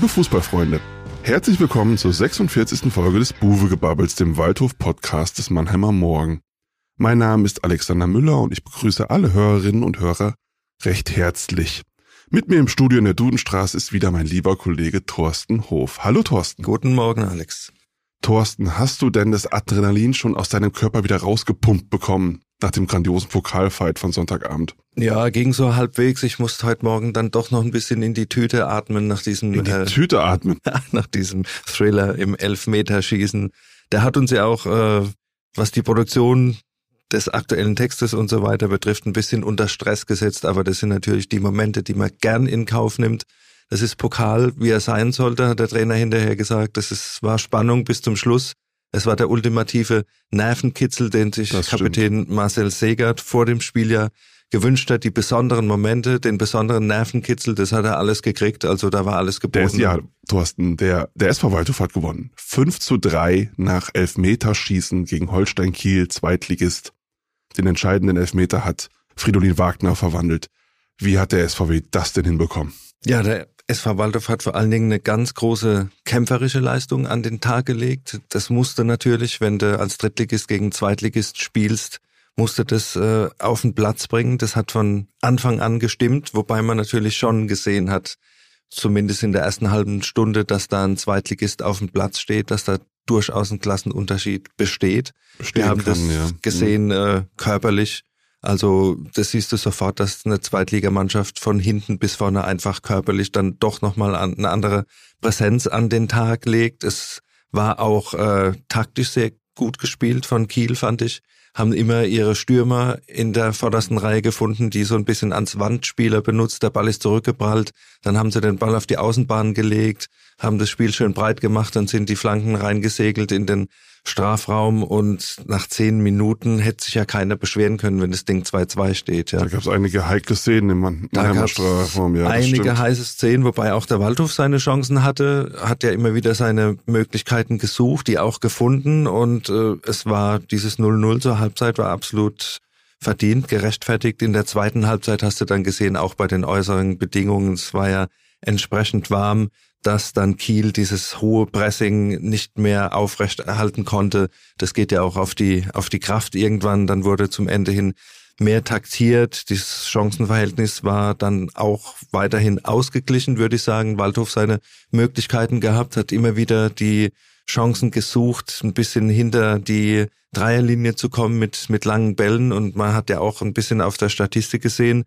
Liebe Fußballfreunde, herzlich willkommen zur 46. Folge des Buwegebabbels, dem Waldhof-Podcast des Mannheimer Morgen. Mein Name ist Alexander Müller und ich begrüße alle Hörerinnen und Hörer recht herzlich. Mit mir im Studio in der Dudenstraße ist wieder mein lieber Kollege Thorsten Hof. Hallo Thorsten. Guten Morgen, Alex. Thorsten, hast du denn das Adrenalin schon aus deinem Körper wieder rausgepumpt bekommen? Nach dem grandiosen Pokalfight von Sonntagabend. Ja, ging so halbwegs. Ich musste heute Morgen dann doch noch ein bisschen in die Tüte atmen nach diesem in die äh, Tüte atmen. nach diesem Thriller im Elfmeterschießen. Der hat uns ja auch, äh, was die Produktion des aktuellen Textes und so weiter betrifft, ein bisschen unter Stress gesetzt. Aber das sind natürlich die Momente, die man gern in Kauf nimmt. Das ist Pokal, wie er sein sollte, hat der Trainer hinterher gesagt. Das ist, war Spannung bis zum Schluss. Es war der ultimative Nervenkitzel, den sich das Kapitän stimmt. Marcel Segert vor dem Spiel ja gewünscht hat, die besonderen Momente, den besonderen Nervenkitzel, das hat er alles gekriegt, also da war alles geboten. Der ist, ja, Thorsten, der, der SV Waldhof hat gewonnen. 5 zu 3 nach Elfmeterschießen gegen Holstein Kiel, Zweitligist. Den entscheidenden Elfmeter hat Fridolin Wagner verwandelt. Wie hat der SVW das denn hinbekommen? Ja, der SV Waldorf hat vor allen Dingen eine ganz große kämpferische Leistung an den Tag gelegt. Das musste natürlich, wenn du als Drittligist gegen Zweitligist spielst, musste das äh, auf den Platz bringen. Das hat von Anfang an gestimmt, wobei man natürlich schon gesehen hat, zumindest in der ersten halben Stunde, dass da ein Zweitligist auf dem Platz steht, dass da durchaus ein Klassenunterschied besteht. Bestehen Wir haben kann, das ja. gesehen äh, körperlich also das siehst du sofort, dass eine Zweitligamannschaft von hinten bis vorne einfach körperlich dann doch nochmal eine andere Präsenz an den Tag legt. Es war auch äh, taktisch sehr gut gespielt von Kiel, fand ich. Haben immer ihre Stürmer in der vordersten Reihe gefunden, die so ein bisschen ans Wandspieler benutzt. Der Ball ist zurückgeprallt. Dann haben sie den Ball auf die Außenbahn gelegt, haben das Spiel schön breit gemacht, dann sind die Flanken reingesegelt in den Strafraum und nach zehn Minuten hätte sich ja keiner beschweren können, wenn das Ding 2-2 steht. Ja. Da gab es einige heikle Szenen im Mannheimer Strafraum. Ja, einige heiße Szenen, wobei auch der Waldhof seine Chancen hatte, hat ja immer wieder seine Möglichkeiten gesucht, die auch gefunden und äh, es war dieses 0-0 zur Halbzeit war absolut verdient, gerechtfertigt. In der zweiten Halbzeit hast du dann gesehen, auch bei den äußeren Bedingungen, es war ja entsprechend warm dass dann Kiel dieses hohe Pressing nicht mehr aufrecht erhalten konnte. Das geht ja auch auf die, auf die Kraft irgendwann. Dann wurde zum Ende hin mehr taktiert. Dieses Chancenverhältnis war dann auch weiterhin ausgeglichen, würde ich sagen. Waldhof seine Möglichkeiten gehabt, hat immer wieder die Chancen gesucht, ein bisschen hinter die Dreierlinie zu kommen mit, mit langen Bällen. Und man hat ja auch ein bisschen auf der Statistik gesehen,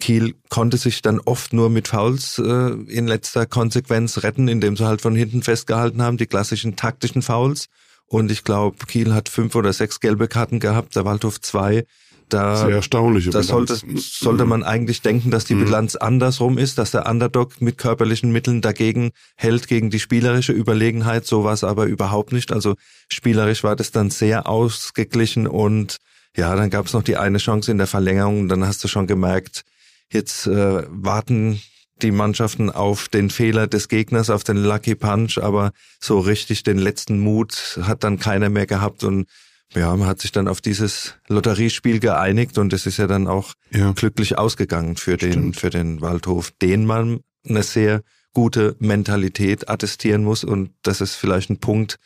Kiel konnte sich dann oft nur mit Fouls äh, in letzter Konsequenz retten, indem sie halt von hinten festgehalten haben, die klassischen taktischen Fouls. Und ich glaube, Kiel hat fünf oder sechs gelbe Karten gehabt, der Waldhof zwei. Da, Sehr erstaunliche da sollte, sollte man eigentlich denken, dass die mhm. Bilanz andersrum ist, dass der Underdog mit körperlichen Mitteln dagegen hält, gegen die spielerische Überlegenheit. So war es aber überhaupt nicht. Also spielerisch war das dann sehr ausgeglichen und ja, dann gab es noch die eine Chance in der Verlängerung. Dann hast du schon gemerkt, Jetzt äh, warten die Mannschaften auf den Fehler des Gegners, auf den Lucky Punch, aber so richtig den letzten Mut hat dann keiner mehr gehabt und ja, man hat sich dann auf dieses Lotteriespiel geeinigt und es ist ja dann auch ja. glücklich ausgegangen für Stimmt. den, für den Waldhof, den man eine sehr gute Mentalität attestieren muss und das ist vielleicht ein Punkt,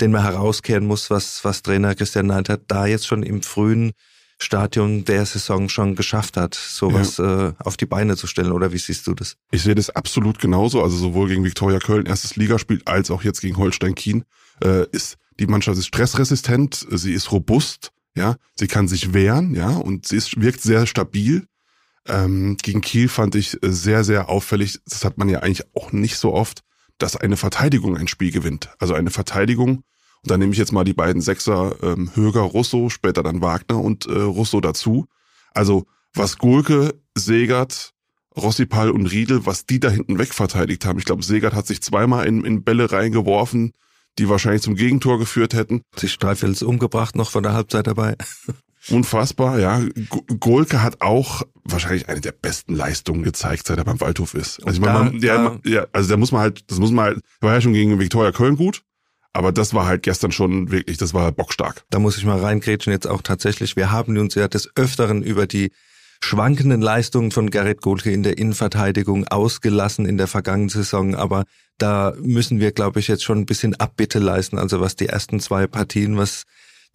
den man herauskehren muss, was, was Trainer Christian Neidhardt da jetzt schon im frühen Stadion der Saison schon geschafft hat, sowas ja. äh, auf die Beine zu stellen. Oder wie siehst du das? Ich sehe das absolut genauso. Also sowohl gegen Viktoria Köln, erstes Ligaspiel, als auch jetzt gegen Holstein Kiel äh, ist die Mannschaft ist stressresistent, sie ist robust, ja, sie kann sich wehren, ja, und sie ist, wirkt sehr stabil. Ähm, gegen Kiel fand ich sehr, sehr auffällig, das hat man ja eigentlich auch nicht so oft, dass eine Verteidigung ein Spiel gewinnt. Also eine Verteidigung, und dann nehme ich jetzt mal die beiden Sechser ähm, Höger, Russo, später dann Wagner und äh, Russo dazu. Also was Gulke, Segert, Rossipal und Riedel, was die da hinten weg verteidigt haben. Ich glaube, Segert hat sich zweimal in, in Bälle reingeworfen, die wahrscheinlich zum Gegentor geführt hätten. Sich Streifels umgebracht noch von der Halbzeit dabei. Unfassbar, ja. Golke hat auch wahrscheinlich eine der besten Leistungen gezeigt, seit er beim Waldhof ist. Also ich meine, ja, ja, also da muss man halt, das muss man halt, war ja schon gegen Viktoria Köln gut, aber das war halt gestern schon wirklich, das war bockstark. Da muss ich mal reingrätschen jetzt auch tatsächlich. Wir haben uns ja des Öfteren über die schwankenden Leistungen von Gerrit Gohlke in der Innenverteidigung ausgelassen in der vergangenen Saison, aber da müssen wir, glaube ich, jetzt schon ein bisschen Abbitte leisten. Also was die ersten zwei Partien, was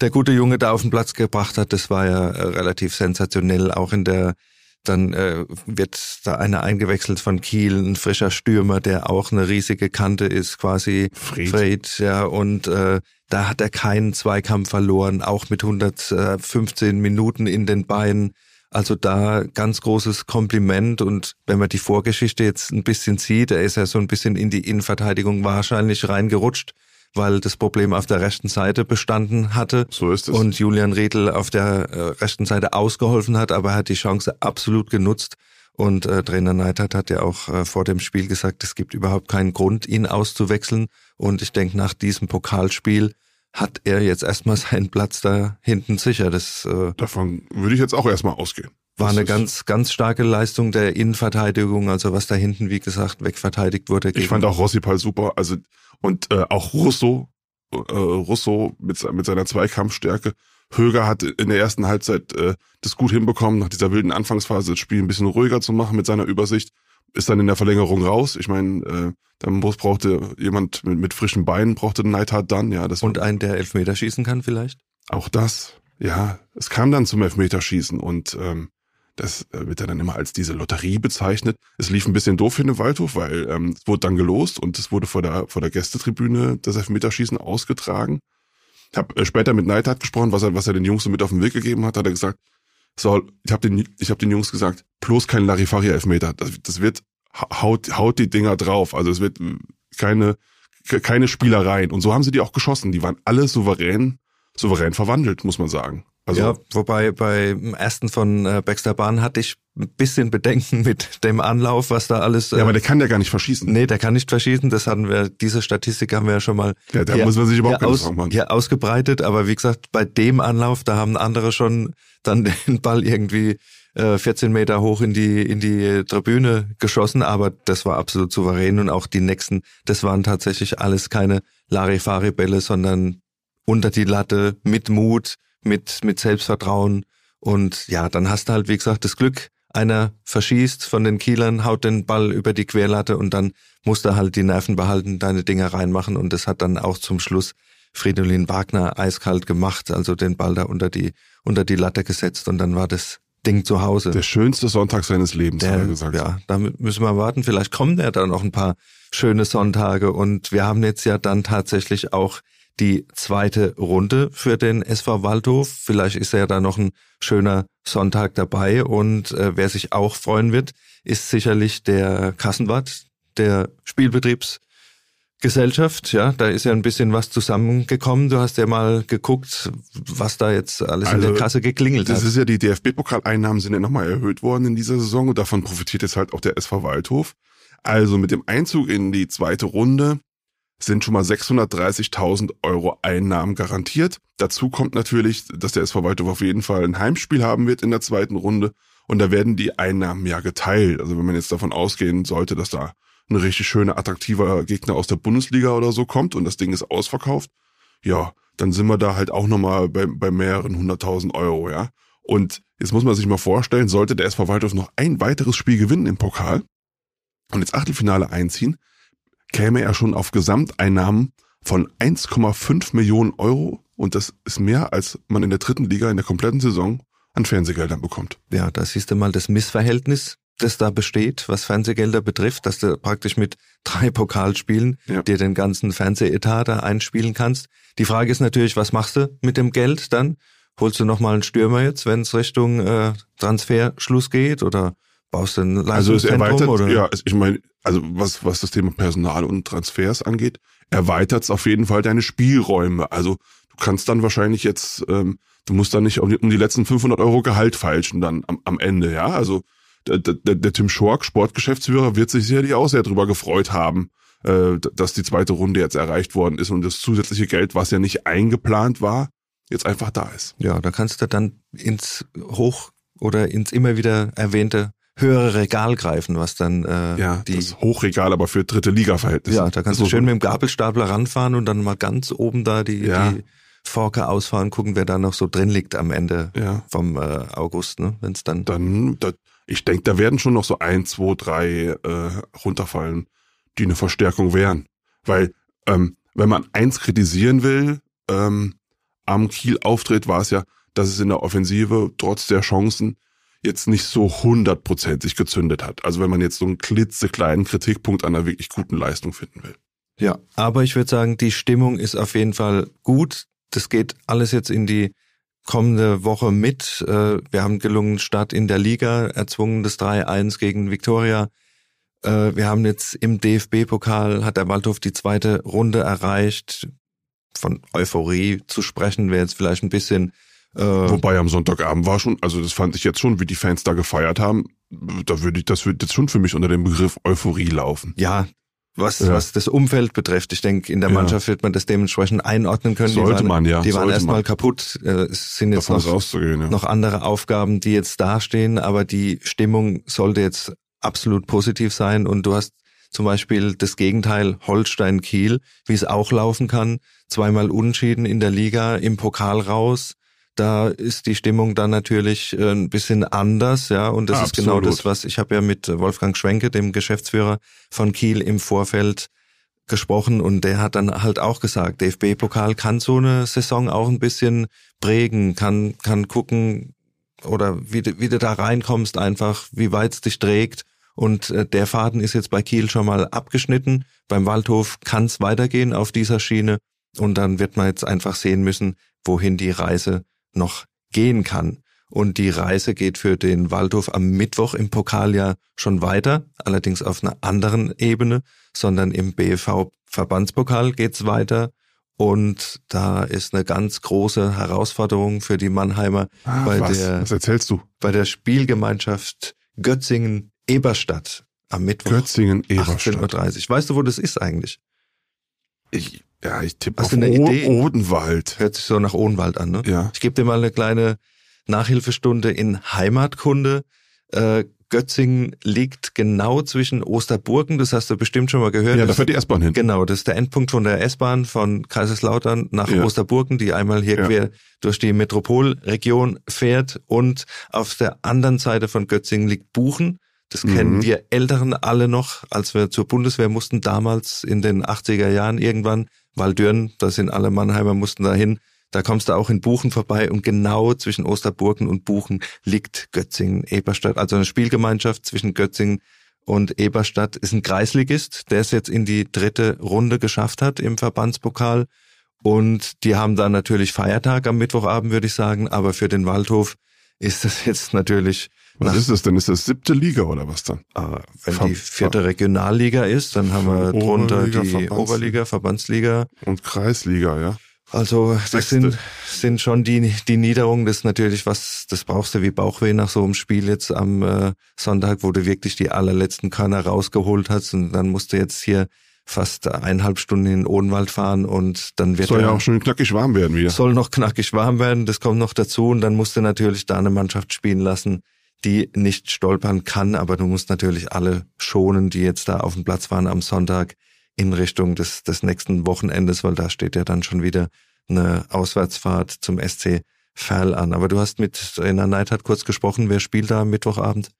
der gute Junge da auf den Platz gebracht hat, das war ja äh, relativ sensationell, auch in der dann äh, wird da einer eingewechselt von Kiel, ein frischer Stürmer, der auch eine riesige Kante ist, quasi Fred. Fred ja, und äh, da hat er keinen Zweikampf verloren, auch mit 115 Minuten in den Beinen. Also da ganz großes Kompliment und wenn man die Vorgeschichte jetzt ein bisschen sieht, er ist ja so ein bisschen in die Innenverteidigung wahrscheinlich reingerutscht weil das Problem auf der rechten Seite bestanden hatte. So ist es. Und Julian Riedel auf der äh, rechten Seite ausgeholfen hat, aber er hat die Chance absolut genutzt. Und äh, Trainer Neidhardt hat ja auch äh, vor dem Spiel gesagt, es gibt überhaupt keinen Grund, ihn auszuwechseln. Und ich denke, nach diesem Pokalspiel hat er jetzt erstmal seinen Platz da hinten sicher. Das äh, Davon würde ich jetzt auch erstmal ausgehen. War eine ganz, ganz starke Leistung der Innenverteidigung, also was da hinten, wie gesagt, wegverteidigt wurde. Ich fand auch Rossi Pal super. Also und äh, auch Russo, äh, Russo mit, mit seiner Zweikampfstärke. Höger hat in der ersten Halbzeit äh, das gut hinbekommen, nach dieser wilden Anfangsphase das Spiel ein bisschen ruhiger zu machen mit seiner Übersicht. Ist dann in der Verlängerung raus. Ich meine, äh, dann muss, brauchte jemand mit, mit frischen Beinen, brauchte Neidhardt dann. Ja, das Und einen, der Elfmeter schießen kann vielleicht? auch das. Ja, es kam dann zum Elfmeterschießen und ähm, das äh, wird dann immer als diese Lotterie bezeichnet. Es lief ein bisschen doof für den Waldhof, weil ähm, es wurde dann gelost und es wurde vor der vor der Gästetribüne das Elfmeterschießen ausgetragen. Ich habe äh, später mit Neidhardt gesprochen, was er was er den Jungs so mit auf den Weg gegeben hat, hat er gesagt, so, ich habe den ich habe den Jungs gesagt, bloß kein Larifari Elfmeter. Das, das wird ha- haut haut die Dinger drauf. Also es wird äh, keine ke- keine Spielereien und so haben sie die auch geschossen. Die waren alle souverän souverän verwandelt, muss man sagen. Also ja, wobei beim ersten von äh, Baxter Bahn hatte ich ein bisschen Bedenken mit dem Anlauf, was da alles. Äh, ja, aber der kann ja gar nicht verschießen. nee, der kann nicht verschießen. Das hatten wir, diese Statistik haben wir ja schon mal Ja, da hier- muss man sich überhaupt keine aus, Sorgen machen. hier ausgebreitet. Aber wie gesagt, bei dem Anlauf, da haben andere schon dann den Ball irgendwie äh, 14 Meter hoch in die in die Tribüne geschossen. Aber das war absolut souverän und auch die nächsten, das waren tatsächlich alles keine Larifari-Bälle, sondern unter die Latte mit Mut, mit mit Selbstvertrauen und ja, dann hast du halt wie gesagt das Glück, einer verschießt von den Kielern, haut den Ball über die Querlatte und dann musst du halt die Nerven behalten, deine Dinger reinmachen und das hat dann auch zum Schluss Fridolin Wagner eiskalt gemacht, also den Ball da unter die unter die Latte gesetzt und dann war das Ding zu Hause. Der schönste Sonntag seines Lebens, hat Der, er gesagt. ja, da müssen wir warten. Vielleicht kommen ja dann noch ein paar schöne Sonntage. Und wir haben jetzt ja dann tatsächlich auch die zweite Runde für den SV Waldhof. Vielleicht ist ja da noch ein schöner Sonntag dabei. Und äh, wer sich auch freuen wird, ist sicherlich der Kassenwart, der Spielbetriebsgesellschaft. Ja, da ist ja ein bisschen was zusammengekommen. Du hast ja mal geguckt, was da jetzt alles in Also, der Kasse geklingelt Das hat. ist ja die DFB-Pokaleinnahmen sind ja nochmal erhöht worden in dieser Saison und davon profitiert jetzt halt auch der SV Waldhof. Also mit dem Einzug in die zweite Runde sind schon mal 630.000 Euro Einnahmen garantiert. Dazu kommt natürlich, dass der SV Waldhof auf jeden Fall ein Heimspiel haben wird in der zweiten Runde und da werden die Einnahmen ja geteilt. Also wenn man jetzt davon ausgehen sollte, dass da ein richtig schöner, attraktiver Gegner aus der Bundesliga oder so kommt und das Ding ist ausverkauft, ja, dann sind wir da halt auch nochmal bei, bei mehreren hunderttausend Euro, ja. Und jetzt muss man sich mal vorstellen, sollte der SV Waldhof noch ein weiteres Spiel gewinnen im Pokal und ins Achtelfinale einziehen, käme er schon auf Gesamteinnahmen von 1,5 Millionen Euro und das ist mehr, als man in der dritten Liga in der kompletten Saison an Fernsehgeldern bekommt. Ja, da siehst du mal das Missverhältnis, das da besteht, was Fernsehgelder betrifft, dass du praktisch mit drei Pokalspielen Ja. dir den ganzen Fernsehetat da einspielen kannst. Die Frage ist natürlich, was machst du mit dem Geld dann? Holst du nochmal einen Stürmer jetzt, wenn es Richtung äh, Transferschluss geht oder baust du ein Also es Leistungszentrum? erweitert, oder? ja, ich meine, also was, was das Thema Personal und Transfers angeht, erweitert es auf jeden Fall deine Spielräume. Also du kannst dann wahrscheinlich jetzt, ähm, du musst dann nicht um die, um die letzten 500 Euro Gehalt feilschen dann am, am Ende, ja. Also der, der, der Tim Schork, Sportgeschäftsführer, wird sich sicherlich auch sehr drüber gefreut haben, äh, dass die zweite Runde jetzt erreicht worden ist und das zusätzliche Geld, was ja nicht eingeplant war, jetzt einfach da ist. Ja, da kannst du dann ins Hoch oder ins immer wieder erwähnte höhere Regal greifen, was dann äh, Ja, die das Hochregal, aber für dritte Liga-Verhältnisse. Ja, da kannst du schön mit dem Gabelstapler ranfahren und dann mal ganz oben da die, Ja. die Forke ausfahren, gucken, wer da noch so drin liegt am Ende Ja. vom äh, August, ne? Wenn es dann. Dann, da, ich denke, da werden schon noch so ein, zwei, drei äh, runterfallen, die eine Verstärkung wären. Weil, ähm, wenn man eins kritisieren will, ähm, am Kiel-Auftritt war es ja, dass es in der Offensive trotz der Chancen jetzt nicht so hundertprozentig gezündet hat. Also wenn man jetzt so einen klitzekleinen Kritikpunkt an einer wirklich guten Leistung finden will. Ja, aber ich würde sagen, die Stimmung ist auf jeden Fall gut. Das geht alles jetzt in die kommende Woche mit. Äh, Wir haben gelungen Start in der Liga, erzwungen das 3-1 gegen Viktoria. Äh, Wir haben jetzt im DFB-Pokal, hat der Waldhof die zweite Runde erreicht. Von Euphorie zu sprechen wäre jetzt vielleicht ein bisschen äh, Wobei am Sonntagabend war schon, also das fand ich jetzt schon, wie die Fans da gefeiert haben, da würde ich, das würde jetzt schon für mich unter dem Begriff Euphorie laufen. Ja, was, Ja. was das Umfeld betrifft. Ich denke, in der Ja. Mannschaft wird man das dementsprechend einordnen können. Sollte waren, man, ja, Die waren erstmal kaputt. Äh, Es sind jetzt Davon noch, ja. noch andere Aufgaben, die jetzt dastehen, aber die Stimmung sollte jetzt absolut positiv sein. Und du hast zum Beispiel das Gegenteil Holstein-Kiel, wie es auch laufen kann. Zweimal unentschieden in der Liga, im Pokal raus. Da ist die Stimmung dann natürlich äh, ein bisschen anders, ja. Und das ist genau das, was ich habe ja mit Wolfgang Schwenke, dem Geschäftsführer von Kiel, im Vorfeld gesprochen und der hat dann halt auch gesagt, DFB-Pokal kann so eine Saison auch ein bisschen prägen, kann, kann gucken oder wie du, wie du da reinkommst einfach, wie weit es dich trägt. Und äh, der Faden ist jetzt bei Kiel schon mal abgeschnitten. Beim Waldhof kann es weitergehen auf dieser Schiene. Und dann wird man jetzt einfach sehen müssen, wohin die Reise noch gehen kann. Und die Reise geht für den Waldhof am Mittwoch im Pokal ja schon weiter, allerdings auf einer anderen Ebene, sondern im BFV Verbandspokal geht's weiter. Und da ist eine ganz große Herausforderung für die Mannheimer Ah, bei was? der was erzählst du? bei der Spielgemeinschaft Götzingen-Eberstadt am Mittwoch Götzingen, Eberstadt. 18.30 Uhr. Weißt du, wo das ist eigentlich? Ich, ja, ich tippe auf eine o Idee? Odenwald. Hört sich so nach Ohnwald an, ne? Ja. Ich gebe dir mal eine kleine Nachhilfestunde in Heimatkunde. Äh, Götzingen liegt genau zwischen Osterburgen, das hast du bestimmt schon mal gehört. Ja, da fährt die S-Bahn hin. Genau, das ist der Endpunkt von der S-Bahn von Kaiserslautern nach Ja. Osterburgen, die einmal hier Ja. quer durch die Metropolregion fährt. Und auf der anderen Seite von Götzingen liegt Buchen. Das Mhm. kennen wir Älteren alle noch, als wir zur Bundeswehr mussten, damals in den 80er Jahren irgendwann. Waldürn, da sind alle Mannheimer, mussten da hin. Da kommst du auch in Buchen vorbei und genau zwischen Osterburgen und Buchen liegt Götzingen, Eberstadt. Also eine Spielgemeinschaft zwischen Götzingen und Eberstadt ist ein Kreisligist, der es jetzt in die dritte Runde geschafft hat im Verbandspokal. Und die haben da natürlich Feiertag am Mittwochabend, würde ich sagen. Aber für den Waldhof ist das jetzt natürlich, Was ist das denn? Ist das siebte Liga oder was dann? äh, wenn Ver- die vierte Regionalliga ist, dann haben wir Oberliga, drunter die Verbandsliga. Oberliga, Verbandsliga. Und Kreisliga, ja. Also das Sechste. sind, sind schon die, die Niederungen, das ist natürlich was, das brauchst du wie Bauchweh nach so einem Spiel jetzt am äh, Sonntag, wo du wirklich die allerletzten Körner rausgeholt hast und dann musst du jetzt hier fast eineinhalb Stunden in den Odenwald fahren und dann wird Soll ja auch schön knackig warm werden wieder. soll noch knackig warm werden, das kommt noch dazu und dann musst du natürlich da eine Mannschaft spielen lassen, die nicht stolpern kann, aber du musst natürlich alle schonen, die jetzt da auf dem Platz waren am Sonntag in Richtung des, des nächsten Wochenendes, weil da steht ja dann schon wieder eine Auswärtsfahrt zum SC Verl an. Aber du hast mit Trainer Neidhardt kurz gesprochen, wer spielt da am Mittwochabend?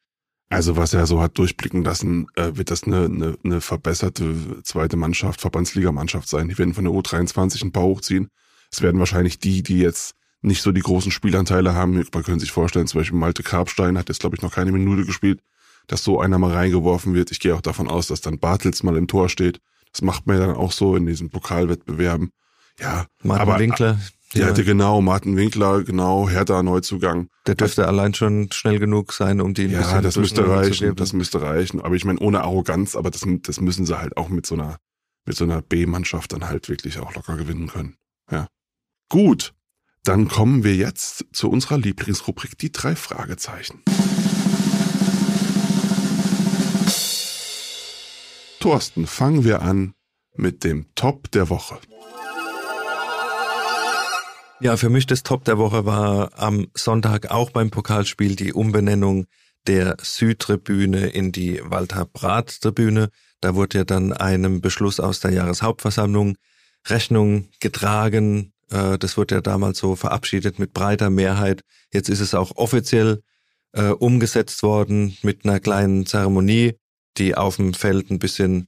Also was er so hat durchblicken lassen, äh, wird das eine, eine, eine verbesserte zweite Mannschaft, Verbandsligamannschaft sein. Die werden von der U23 ein paar hochziehen. Es werden wahrscheinlich die, die jetzt nicht so die großen Spielanteile haben. Man könnte sich vorstellen, zum Beispiel Malte Karpstein hat jetzt, glaube ich, noch keine Minute gespielt, dass so einer mal reingeworfen wird. Ich gehe auch davon aus, dass dann Bartels mal im Tor steht. Das macht man ja dann auch so in diesen Pokalwettbewerben. Ja, Martin aber Winkler, ja, der, der, genau, Martin Winkler, genau, Hertha Neuzugang. der dürfte allein schon schnell genug sein, um die ein Ja, das müsste reichen, das müsste reichen. Aber ich meine, ohne Arroganz, aber das, das müssen sie halt auch mit so einer, mit so einer B-Mannschaft dann halt wirklich auch locker gewinnen können. Ja. Gut. Dann kommen wir jetzt zu unserer Lieblingsrubrik, die drei Fragezeichen. Thorsten, fangen wir an mit dem Top der Woche. Ja, für mich das Top der Woche war am Sonntag auch beim Pokalspiel die Umbenennung der Südtribüne in die Walter-Brat-Tribüne. Da wurde ja dann einem Beschluss aus der Jahreshauptversammlung Rechnung getragen. Äh, das wurde ja damals so verabschiedet mit breiter Mehrheit. Jetzt ist es auch offiziell äh, umgesetzt worden mit einer kleinen Zeremonie, die auf dem Feld ein bisschen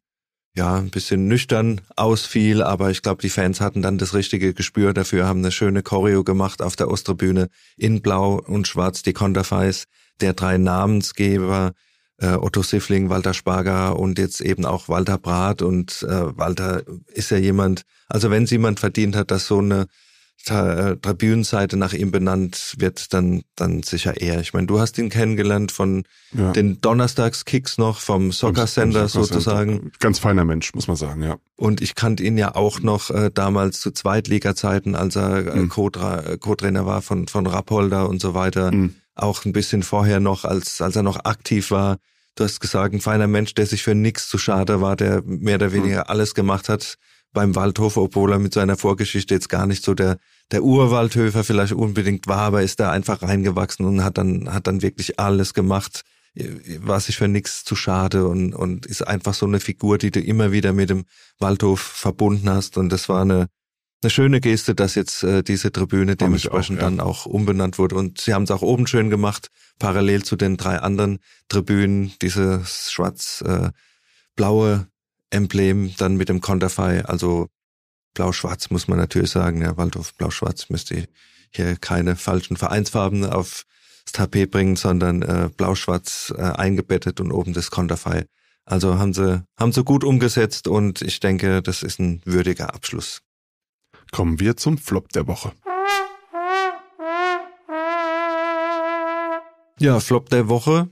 ja, ein bisschen nüchtern ausfiel, aber ich glaube, die Fans hatten dann das richtige Gespür dafür, haben eine schöne Choreo gemacht auf der Osttribüne in Blau und Schwarz, die Konterfeis der drei Namensgeber, äh, Otto Siffling, Walter Sparger und jetzt eben auch Walter Brath und äh, Walter ist ja jemand, also wenn es jemand verdient hat, dass so eine Tribünenseite nach ihm benannt wird, dann, dann sicher er. Ich meine, du hast ihn kennengelernt von ja. den Donnerstagskicks noch, vom Soccer Center sozusagen. Ganz feiner Mensch, muss man sagen, ja. Und ich kannte ihn ja auch noch äh, damals zu Zweitliga-Zeiten, als er äh, mhm. Co-Trainer war von, von Rappolder und so weiter. Mhm. Auch ein bisschen vorher noch, als, als er noch aktiv war. Du hast gesagt, ein feiner Mensch, der sich für nichts zu schade war, der mehr oder weniger mhm. alles gemacht hat beim Waldhof, obwohl er mit seiner Vorgeschichte jetzt gar nicht so der, der Urwaldhöfer vielleicht unbedingt war, aber ist da einfach reingewachsen und hat dann, hat dann wirklich alles gemacht, war sich für nichts zu schade und, und ist einfach so eine Figur, die du immer wieder mit dem Waldhof verbunden hast und das war eine, eine schöne Geste, dass jetzt äh, diese Tribüne dementsprechend auch, ja. dann auch umbenannt wurde. Und sie haben es auch oben schön gemacht, parallel zu den drei anderen Tribünen, dieses schwarz-blaue äh, Emblem dann mit dem Konterfei, also blau-schwarz muss man natürlich sagen, ja, Waldhof blau-schwarz müsste hier keine falschen Vereinsfarben aufs Tapet bringen, sondern äh, blau-schwarz äh, eingebettet und oben das Konterfei. Also haben sie, haben sie gut umgesetzt und ich denke, das ist ein würdiger Abschluss. Kommen wir zum Flop der Woche. Ja, Flop der Woche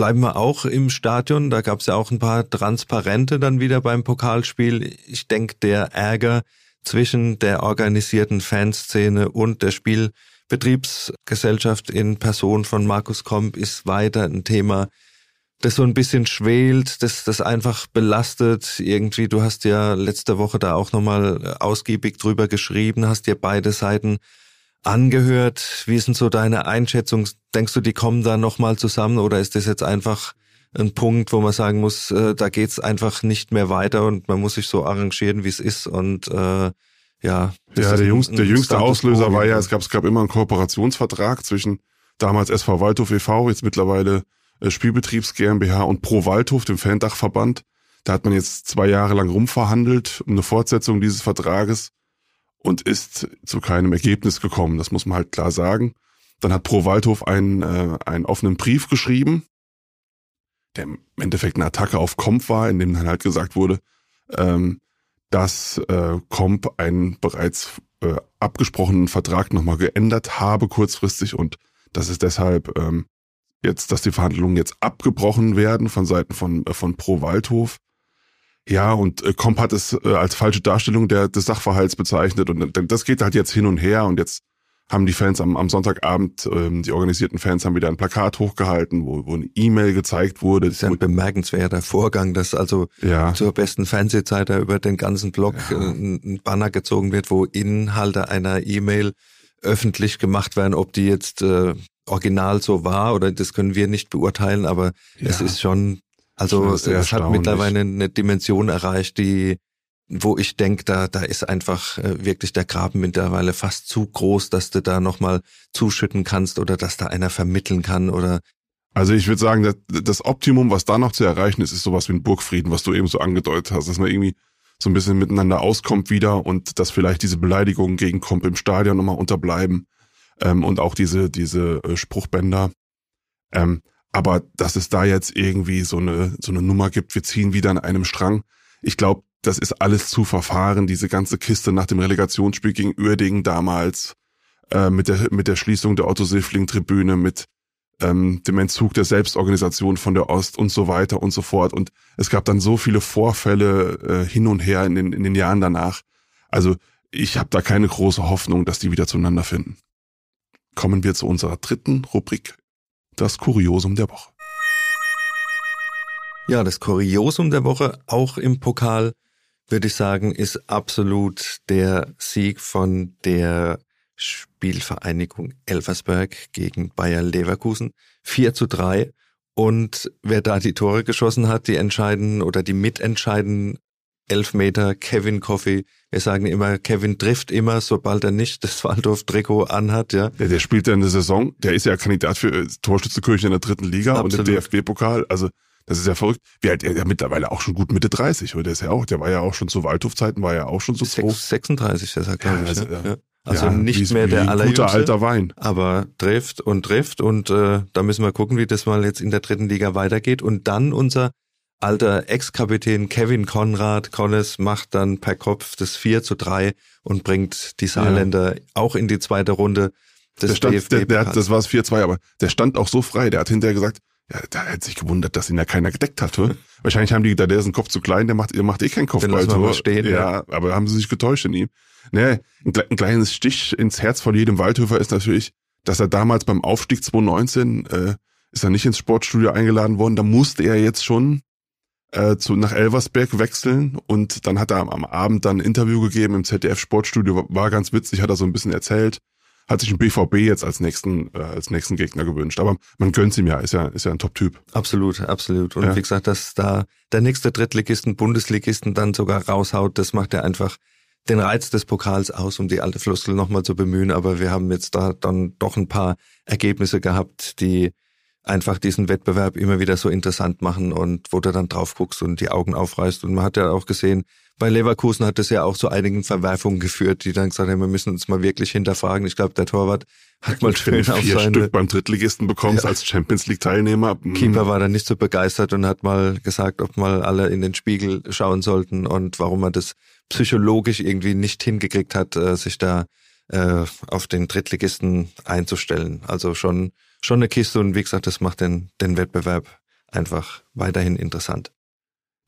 Bleiben wir auch im Stadion. Da gab es ja auch ein paar Transparente dann wieder beim Pokalspiel. Ich denke, der Ärger zwischen der organisierten Fanszene und der Spielbetriebsgesellschaft in Person von Markus Komp ist weiter ein Thema, das so ein bisschen schwelt, das das einfach belastet. Irgendwie, du hast ja letzte Woche da auch nochmal ausgiebig drüber geschrieben, hast dir beide Seiten angehört. Wie ist denn so deine Einschätzung? Denkst du, die kommen da nochmal zusammen oder ist das jetzt einfach ein Punkt, wo man sagen muss, äh, da geht's einfach nicht mehr weiter und man muss sich so arrangieren, wie es ist und äh, ja. Ja, der, jüngste, der jüngste Auslöser war ja, es gab, es gab immer einen Kooperationsvertrag zwischen damals SV Waldhof e.V., jetzt mittlerweile äh, Spielbetriebs GmbH und Pro Waldhof, dem Fandachverband. Da hat man jetzt zwei Jahre lang rumverhandelt um eine Fortsetzung dieses Vertrages und ist zu keinem Ergebnis gekommen. Das muss man halt klar sagen. Dann hat Pro Waldhof einen, äh, einen offenen Brief geschrieben, der im Endeffekt eine Attacke auf Comp war, in dem dann halt gesagt wurde, ähm, dass äh, Comp einen bereits äh, abgesprochenen Vertrag nochmal geändert habe kurzfristig und dass es deshalb ähm, jetzt, dass die Verhandlungen jetzt abgebrochen werden von Seiten von, äh, von Pro Waldhof ja, und äh, Comp hat es äh, als falsche Darstellung der, des Sachverhalts bezeichnet und das geht halt jetzt hin und her und jetzt haben die Fans am, am Sonntagabend, ähm, die organisierten Fans haben wieder ein Plakat hochgehalten, wo, wo eine E-Mail gezeigt wurde. Das ist ein bemerkenswerter Vorgang, dass also ja. zur besten Fernsehzeit da über den ganzen Blog ja. Äh, ein Banner gezogen wird, wo Inhalte einer E-Mail öffentlich gemacht werden, ob die jetzt äh, original so war oder das können wir nicht beurteilen, aber ja. es ist schon also es hat mittlerweile eine Dimension erreicht, die wo ich denke, da, da ist einfach äh, wirklich der Graben mittlerweile fast zu groß, dass du da nochmal zuschütten kannst oder dass da einer vermitteln kann oder also ich würde sagen, das, das Optimum, was da noch zu erreichen ist, ist sowas wie ein Burgfrieden, was du eben so angedeutet hast, dass man irgendwie so ein bisschen miteinander auskommt wieder und dass vielleicht diese Beleidigungen gegen Komp im Stadion nochmal unterbleiben ähm, und auch diese, diese äh, Spruchbänder. Ähm, aber dass es da jetzt irgendwie so eine, so eine Nummer gibt, wir ziehen wieder an einem Strang. Ich glaube, das ist alles zu verfahren, diese ganze Kiste nach dem Relegationsspiel gegen Uerdingen damals, äh, mit, der, mit der Schließung der Otto-Siffling-Tribüne, mit ähm, dem Entzug der Selbstorganisation von der Ost und so weiter und so fort. Und es gab dann so viele Vorfälle äh, hin und her in den, in den Jahren danach. Also ich habe da keine große Hoffnung, dass die wieder zueinander finden. Kommen wir zu unserer dritten Rubrik das Kuriosum der Woche. Ja, das Kuriosum der Woche, auch im Pokal, würde ich sagen, ist absolut der Sieg von der Spielvereinigung Elversberg gegen Bayer Leverkusen. 4 zu 3. Und wer da die Tore geschossen hat, die entscheiden oder die mitentscheiden, Elfmeter, Kevin Coffey. Wir sagen immer, Kevin trifft immer, sobald er nicht das Waldorf-Trikot anhat, ja. Der, der spielt ja in der Saison, der ist ja Kandidat für äh, Torschützekirche in der dritten Liga Absolut. und im DFB-Pokal. Also das ist ja verrückt. Wie alt er ja mittlerweile auch schon gut Mitte 30, oder der ist ja auch, der war ja auch schon zu Waldhof-Zeiten, war ja auch schon so pro. 36 ist er, glaube Ja, ich. also, ja. ja. Ja. Also Ja, nicht wie- mehr wie der allerjüngste. Guter alter Wein. aber trifft und trifft und äh, da müssen wir gucken, wie das mal jetzt in der dritten Liga weitergeht. Und dann unser alter Ex-Kapitän Kevin Konrad Connes macht dann per Kopf das 4 zu 3 und bringt die Saarländer auch in die zweite Runde des Der stand, DFB. der, der hat, das war es 4-2, aber der stand auch so frei, der hat hinterher gesagt, ja, der hat sich gewundert, dass ihn ja keiner gedeckt hat. hä? Wahrscheinlich haben die gedacht, der ist ein Kopf zu klein, der macht, der macht eh keinen Kopfballtor. stehen, ja, aber haben sie sich getäuscht in ihm. Nee, ein, ein kleines Stich ins Herz von jedem Waldhöfer ist natürlich, dass er damals beim Aufstieg 2019 äh, ist er nicht ins Sportstudio eingeladen worden, da musste er jetzt schon äh, zu, nach Elversberg wechseln und dann hat er am, am Abend dann ein Interview gegeben im ZDF Sportstudio, war, ganz witzig, hat er so ein bisschen erzählt, hat sich ein BVB jetzt als nächsten, äh, als nächsten Gegner gewünscht. Aber man gönnt's ihm ja, ist ja, ist ja ein Top-Typ. Absolut, absolut. Und Ja. wie gesagt, dass da der nächste Drittligisten, Bundesligisten dann sogar raushaut, das macht ja einfach den Reiz des Pokals aus, um die alte Floskel nochmal zu bemühen. Aber wir haben jetzt da dann doch ein paar Ergebnisse gehabt, die einfach diesen Wettbewerb immer wieder so interessant machen und wo du dann drauf guckst und die Augen aufreißt. Und man hat ja auch gesehen, bei Leverkusen hat es ja auch zu einigen Verwerfungen geführt, die dann gesagt haben, wir müssen uns mal wirklich hinterfragen. Ich glaube, der Torwart hat mal schön auf vier seine Stück beim Drittligisten bekommst Ja. als Champions League Teilnehmer. hm, Keeper war dann nicht so begeistert und hat mal gesagt, ob mal alle in den Spiegel schauen sollten und warum er das psychologisch irgendwie nicht hingekriegt hat, äh, sich da äh, auf den Drittligisten einzustellen. Also schon schon eine Kiste und wie gesagt, das macht den den Wettbewerb einfach weiterhin interessant.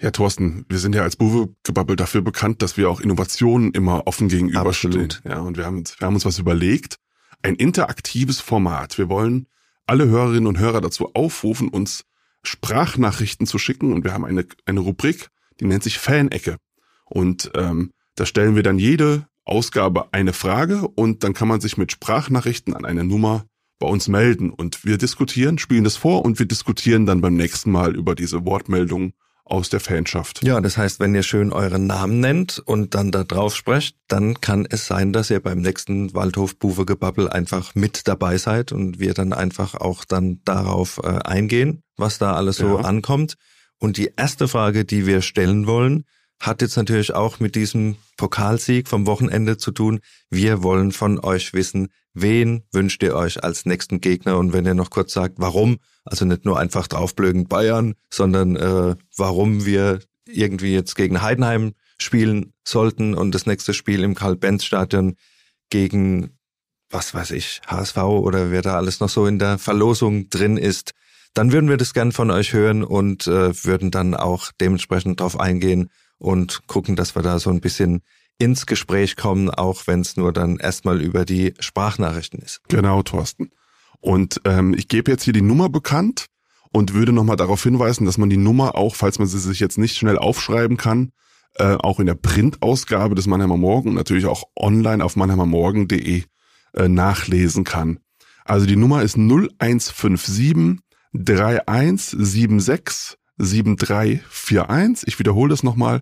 Ja, Thorsten, wir sind ja als Buwe-Gebabbel dafür bekannt, dass wir auch Innovationen immer offen gegenüberstehen. Ja, und wir haben, uns, wir haben uns was überlegt. Ein interaktives Format. Wir wollen alle Hörerinnen und Hörer dazu aufrufen, uns Sprachnachrichten zu schicken. Und wir haben eine, eine Rubrik, die nennt sich Fanecke. Und ähm, da stellen wir dann jede Ausgabe eine Frage und dann kann man sich mit Sprachnachrichten an eine Nummer bei uns melden. Und wir diskutieren, spielen das vor und wir diskutieren dann beim nächsten Mal über diese Wortmeldungen aus der Fanschaft. Ja, das heißt, wenn ihr schön euren Namen nennt und dann da drauf sprecht, dann kann es sein, dass ihr beim nächsten Waldhof Buwe Gebabbel einfach mit dabei seid und wir dann einfach auch dann darauf äh, eingehen, was da alles so Ja. ankommt. Und die erste Frage, die wir stellen wollen, hat jetzt natürlich auch mit diesem Pokalsieg vom Wochenende zu tun. Wir wollen von euch wissen, wen wünscht ihr euch als nächsten Gegner? Und wenn ihr noch kurz sagt, warum, also nicht nur einfach draufblögen Bayern, sondern äh, warum wir irgendwie jetzt gegen Heidenheim spielen sollten und das nächste Spiel im Karl-Benz-Stadion gegen, was weiß ich, HSV oder wer da alles noch so in der Verlosung drin ist, dann würden wir das gern von euch hören und äh, würden dann auch dementsprechend drauf eingehen und gucken, dass wir da so ein bisschen ins Gespräch kommen, auch wenn es nur dann erstmal über die Sprachnachrichten ist. Genau, Thorsten. Und ähm, ich gebe jetzt hier die Nummer bekannt und würde nochmal darauf hinweisen, dass man die Nummer auch, falls man sie sich jetzt nicht schnell aufschreiben kann, äh, auch in der Printausgabe des Mannheimer Morgen und natürlich auch online auf mannheimermorgen.de äh, nachlesen kann. Also die Nummer ist 0157 3176 7341. Ich wiederhole das nochmal.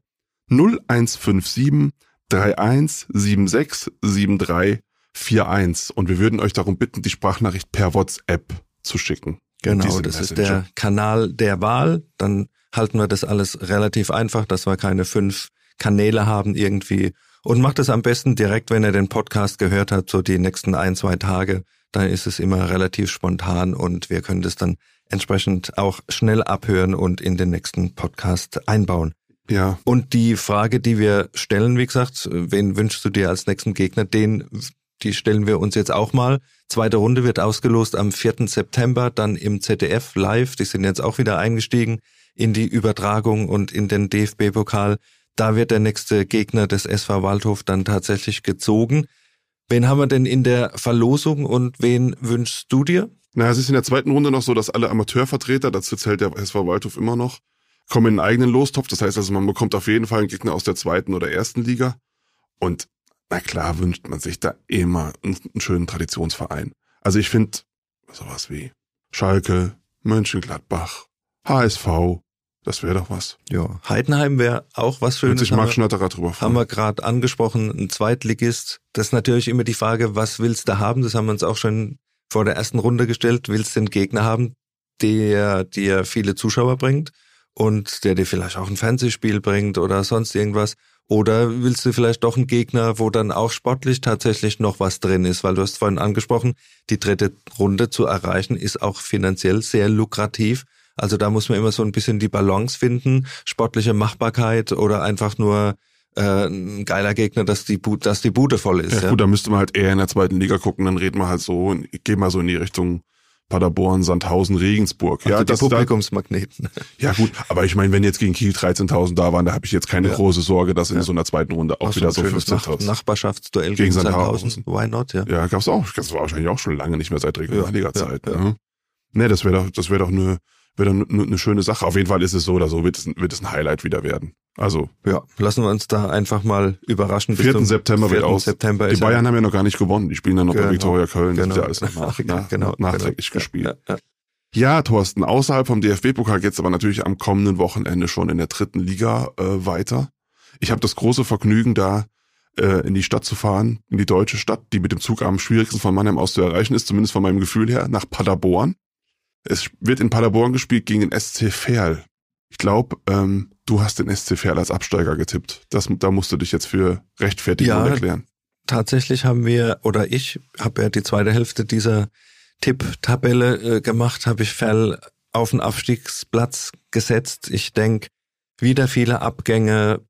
0157 3176 7341. Und wir würden euch darum bitten, die Sprachnachricht per WhatsApp zu schicken. Genau, das ist Messenger. der Kanal der Wahl. Dann halten wir das alles relativ einfach, dass wir keine fünf Kanäle haben irgendwie. Und macht es am besten direkt, wenn ihr den Podcast gehört habt, so die nächsten ein, zwei Tage. Dann ist es immer relativ spontan und wir können das dann entsprechend auch schnell abhören und in den nächsten Podcast einbauen. Ja, Und die Frage, die wir stellen, wie gesagt, wen wünschst du dir als nächsten Gegner? Den, die stellen wir uns jetzt auch mal. Zweite Runde wird ausgelost am 4. September, dann im ZDF live. Die sind jetzt auch wieder eingestiegen in die Übertragung und in den DFB-Pokal. Da wird der nächste Gegner des SV Waldhof dann tatsächlich gezogen. Wen haben wir denn in der Verlosung und wen wünschst du dir? Na, es ist in der zweiten Runde noch so, dass alle Amateurvertreter, dazu zählt der SV Waldhof immer noch, kommen in einen eigenen Lostopf. Das heißt also, man bekommt auf jeden Fall einen Gegner aus der zweiten oder ersten Liga. Und na klar wünscht man sich da immer einen, einen schönen Traditionsverein. Also ich finde sowas wie Schalke, Mönchengladbach, HSV, Das wäre doch was. Ja, Heidenheim wäre auch was Schönes. Würde sich Marc Schnatterer drüber freuen. Haben wir gerade angesprochen, ein Zweitligist. Das ist natürlich immer die Frage, was willst du haben? Das haben wir uns auch schon vor der ersten Runde gestellt. Willst du einen Gegner haben, der dir viele Zuschauer bringt und der dir vielleicht auch ein Fernsehspiel bringt oder sonst irgendwas? Oder willst du vielleicht doch einen Gegner, wo dann auch sportlich tatsächlich noch was drin ist? Weil du hast vorhin angesprochen, die dritte Runde zu erreichen ist auch finanziell sehr lukrativ. Also da muss man immer so ein bisschen die Balance finden, sportliche Machbarkeit oder einfach nur äh, ein geiler Gegner, dass die, Bu dass die Bude voll ist. Ja, Ja, gut, da müsste man halt eher in der zweiten Liga gucken, dann reden wir halt so, gehen mal so in die Richtung Paderborn, Sandhausen, Regensburg. ja das, da, Publikumsmagneten. ja gut, aber ich meine, wenn jetzt gegen Kiel 13.000 da waren, da habe ich jetzt keine Ja. große Sorge, dass in Ja. so einer zweiten Runde auch Auch wieder so so ein schönes Nach 15.000. Nachbarschaftsduell Gegen gegen Sandhausen. Sandhausen. Why not, ja. Ja, gab's auch. Das war wahrscheinlich auch schon lange nicht mehr seit Regionalliga-Zeit. Ja, ja, ne? Nee, das wäre doch, das wäre doch eine, wäre doch eine, schöne Sache. Auf jeden Fall ist es so oder so, wird es, ein- wird es ein Highlight wieder werden. Also, Ja, lassen wir uns da einfach mal überraschen. Bis 4. zum September wird 4. aus. September Die Bayern haben ja noch gar nicht gewonnen. Die spielen dann noch bei Genau. Viktoria Köln. Das genau, ist ja alles nach, nach, genau, nachträglich genau. gespielt. Ja, ja. Ja, Thorsten, außerhalb vom DFB-Pokal geht's aber natürlich am kommenden Wochenende schon in der dritten Liga äh, weiter. Ich habe das große Vergnügen, da äh, in die Stadt zu fahren, in die deutsche Stadt, die mit dem Zug am schwierigsten von Mannheim aus zu erreichen ist, zumindest von meinem Gefühl her, nach Paderborn. Es wird in Paderborn gespielt gegen den SC Verl. Ich glaube, ähm, du hast den SC Verl als Absteiger getippt. Das, da musst du dich jetzt für rechtfertigen Ja, und erklären. Tatsächlich haben wir, oder ich habe ja die zweite Hälfte dieser Tipp-Tabelle äh, gemacht, habe ich Fell auf den Aufstiegsplatz gesetzt. Ich denk wieder viele Abgänge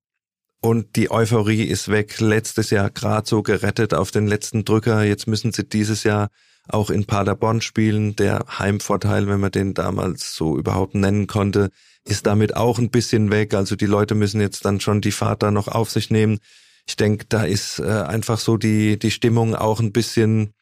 und die Euphorie ist weg. Letztes Jahr gerade so gerettet auf den letzten Drücker. Jetzt müssen sie dieses Jahr auch in Paderborn spielen. Der Heimvorteil, wenn man den damals so überhaupt nennen konnte, ist damit auch ein bisschen weg. Also die Leute müssen jetzt dann schon die Fahrt da noch auf sich nehmen. Ich denke, da ist äh, einfach so die, die Stimmung auch ein bisschen,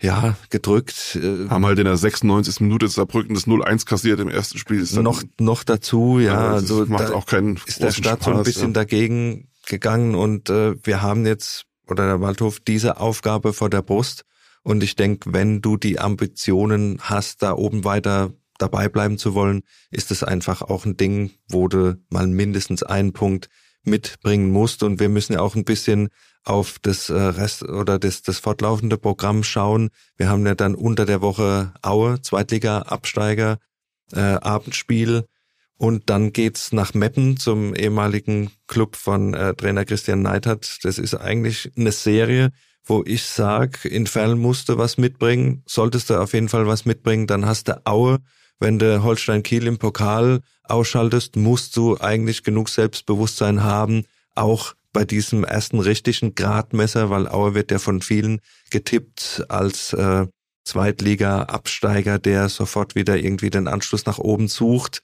ja, gedrückt. Äh, Haben halt in der 96. Minute Saarbrücken das 0-1 kassiert im ersten Spiel. Ist noch, noch dazu, ja, das also macht auch keinen ist der Stadt so ein bisschen ja. dagegen gegangen und äh, wir haben jetzt, oder der Waldhof, diese Aufgabe vor der Brust. Und ich denke, wenn du die Ambitionen hast, da oben weiter dabei bleiben zu wollen, ist es einfach auch ein Ding, wo du mal mindestens einen Punkt mitbringen musst. Und wir müssen ja auch ein bisschen auf das äh, Rest oder das, das fortlaufende Programm schauen. Wir haben ja dann unter der Woche Aue, Zweitliga-Absteiger, äh, Abendspiel. Und dann geht's nach Meppen zum ehemaligen Club von äh, Trainer Christian Neidhardt. Das ist eigentlich eine Serie, wo ich sag, in Ferl musst du was mitbringen, solltest du auf jeden Fall was mitbringen, dann hast du Aue. Wenn du Holstein Kiel im Pokal ausschaltest, musst du eigentlich genug Selbstbewusstsein haben, auch bei diesem ersten richtigen Gradmesser, weil Aue wird ja von vielen getippt als äh, Zweitliga-Absteiger, der sofort wieder irgendwie den Anschluss nach oben sucht.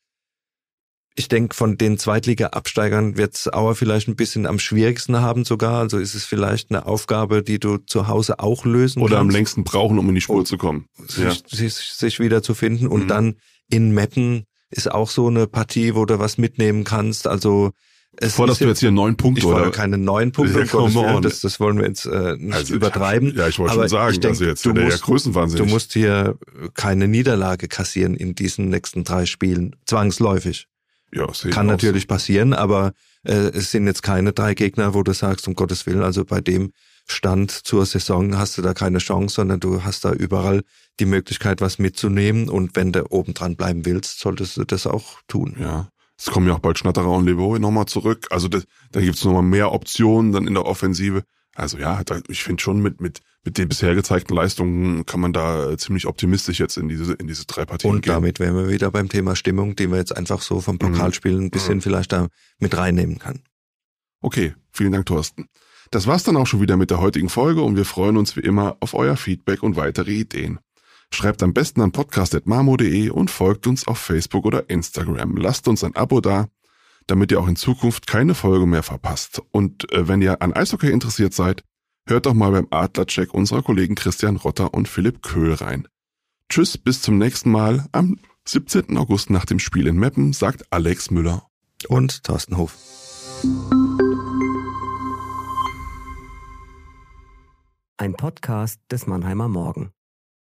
Ich denke, von den Zweitliga-Absteigern wird's Auer vielleicht ein bisschen am schwierigsten haben sogar. Also ist es vielleicht eine Aufgabe, die du zu Hause auch lösen Oder am kannst, längsten brauchen, um in die Spur zu kommen. Ja. sich, sich, sich wieder zu finden. Und Mhm. dann in Meppen ist auch so eine Partie, wo du was mitnehmen kannst. Also es Forderst ist du jetzt hier neun Punkte, ich oder? keine neun Punkte, Ja, Gottes Willen, das, das wollen wir jetzt äh, nicht Also, übertreiben. Ja, ich wollte schon sagen, ich denk, also jetzt du wird er ja musst- größenwahnsinnig. Du musst hier keine Niederlage kassieren in diesen nächsten drei Spielen, zwangsläufig. Ja, Kann natürlich passieren, aber äh, es sind jetzt keine drei Gegner, wo du sagst, um Gottes Willen, also bei dem Stand zur Saison hast du da keine Chance, sondern du hast da überall die Möglichkeit, was mitzunehmen und wenn du oben dran bleiben willst, solltest du das auch tun. Ja. Es kommen ja auch bald Schnatterer und Levo nochmal zurück. Also das, da gibt's noch nochmal mehr Optionen dann in der Offensive. Also ja, ich finde schon mit, mit, mit den bisher gezeigten Leistungen kann man da äh, ziemlich optimistisch jetzt in diese, in diese drei Partien Und gehen. damit wären wir wieder beim Thema Stimmung, die wir jetzt einfach so vom Pokalspielen ein bisschen Mhm. vielleicht da mit reinnehmen kann. Okay, vielen Dank, Thorsten. Das war's dann auch schon wieder mit der heutigen Folge und wir freuen uns wie immer auf euer Feedback und weitere Ideen. Schreibt am besten an podcast.marmo.de und folgt uns auf Facebook oder Instagram. Lasst uns ein Abo da, damit ihr auch in Zukunft keine Folge mehr verpasst. Und äh, wenn ihr an Eishockey interessiert seid, hört doch mal beim Adlercheck unserer Kollegen Christian Rotter und Philipp Köhl rein. Tschüss, bis zum nächsten Mal. Am 17. August nach dem Spiel in Meppen sagt Alex Müller. Und Thorsten Hof. Ein Podcast des Mannheimer Morgen.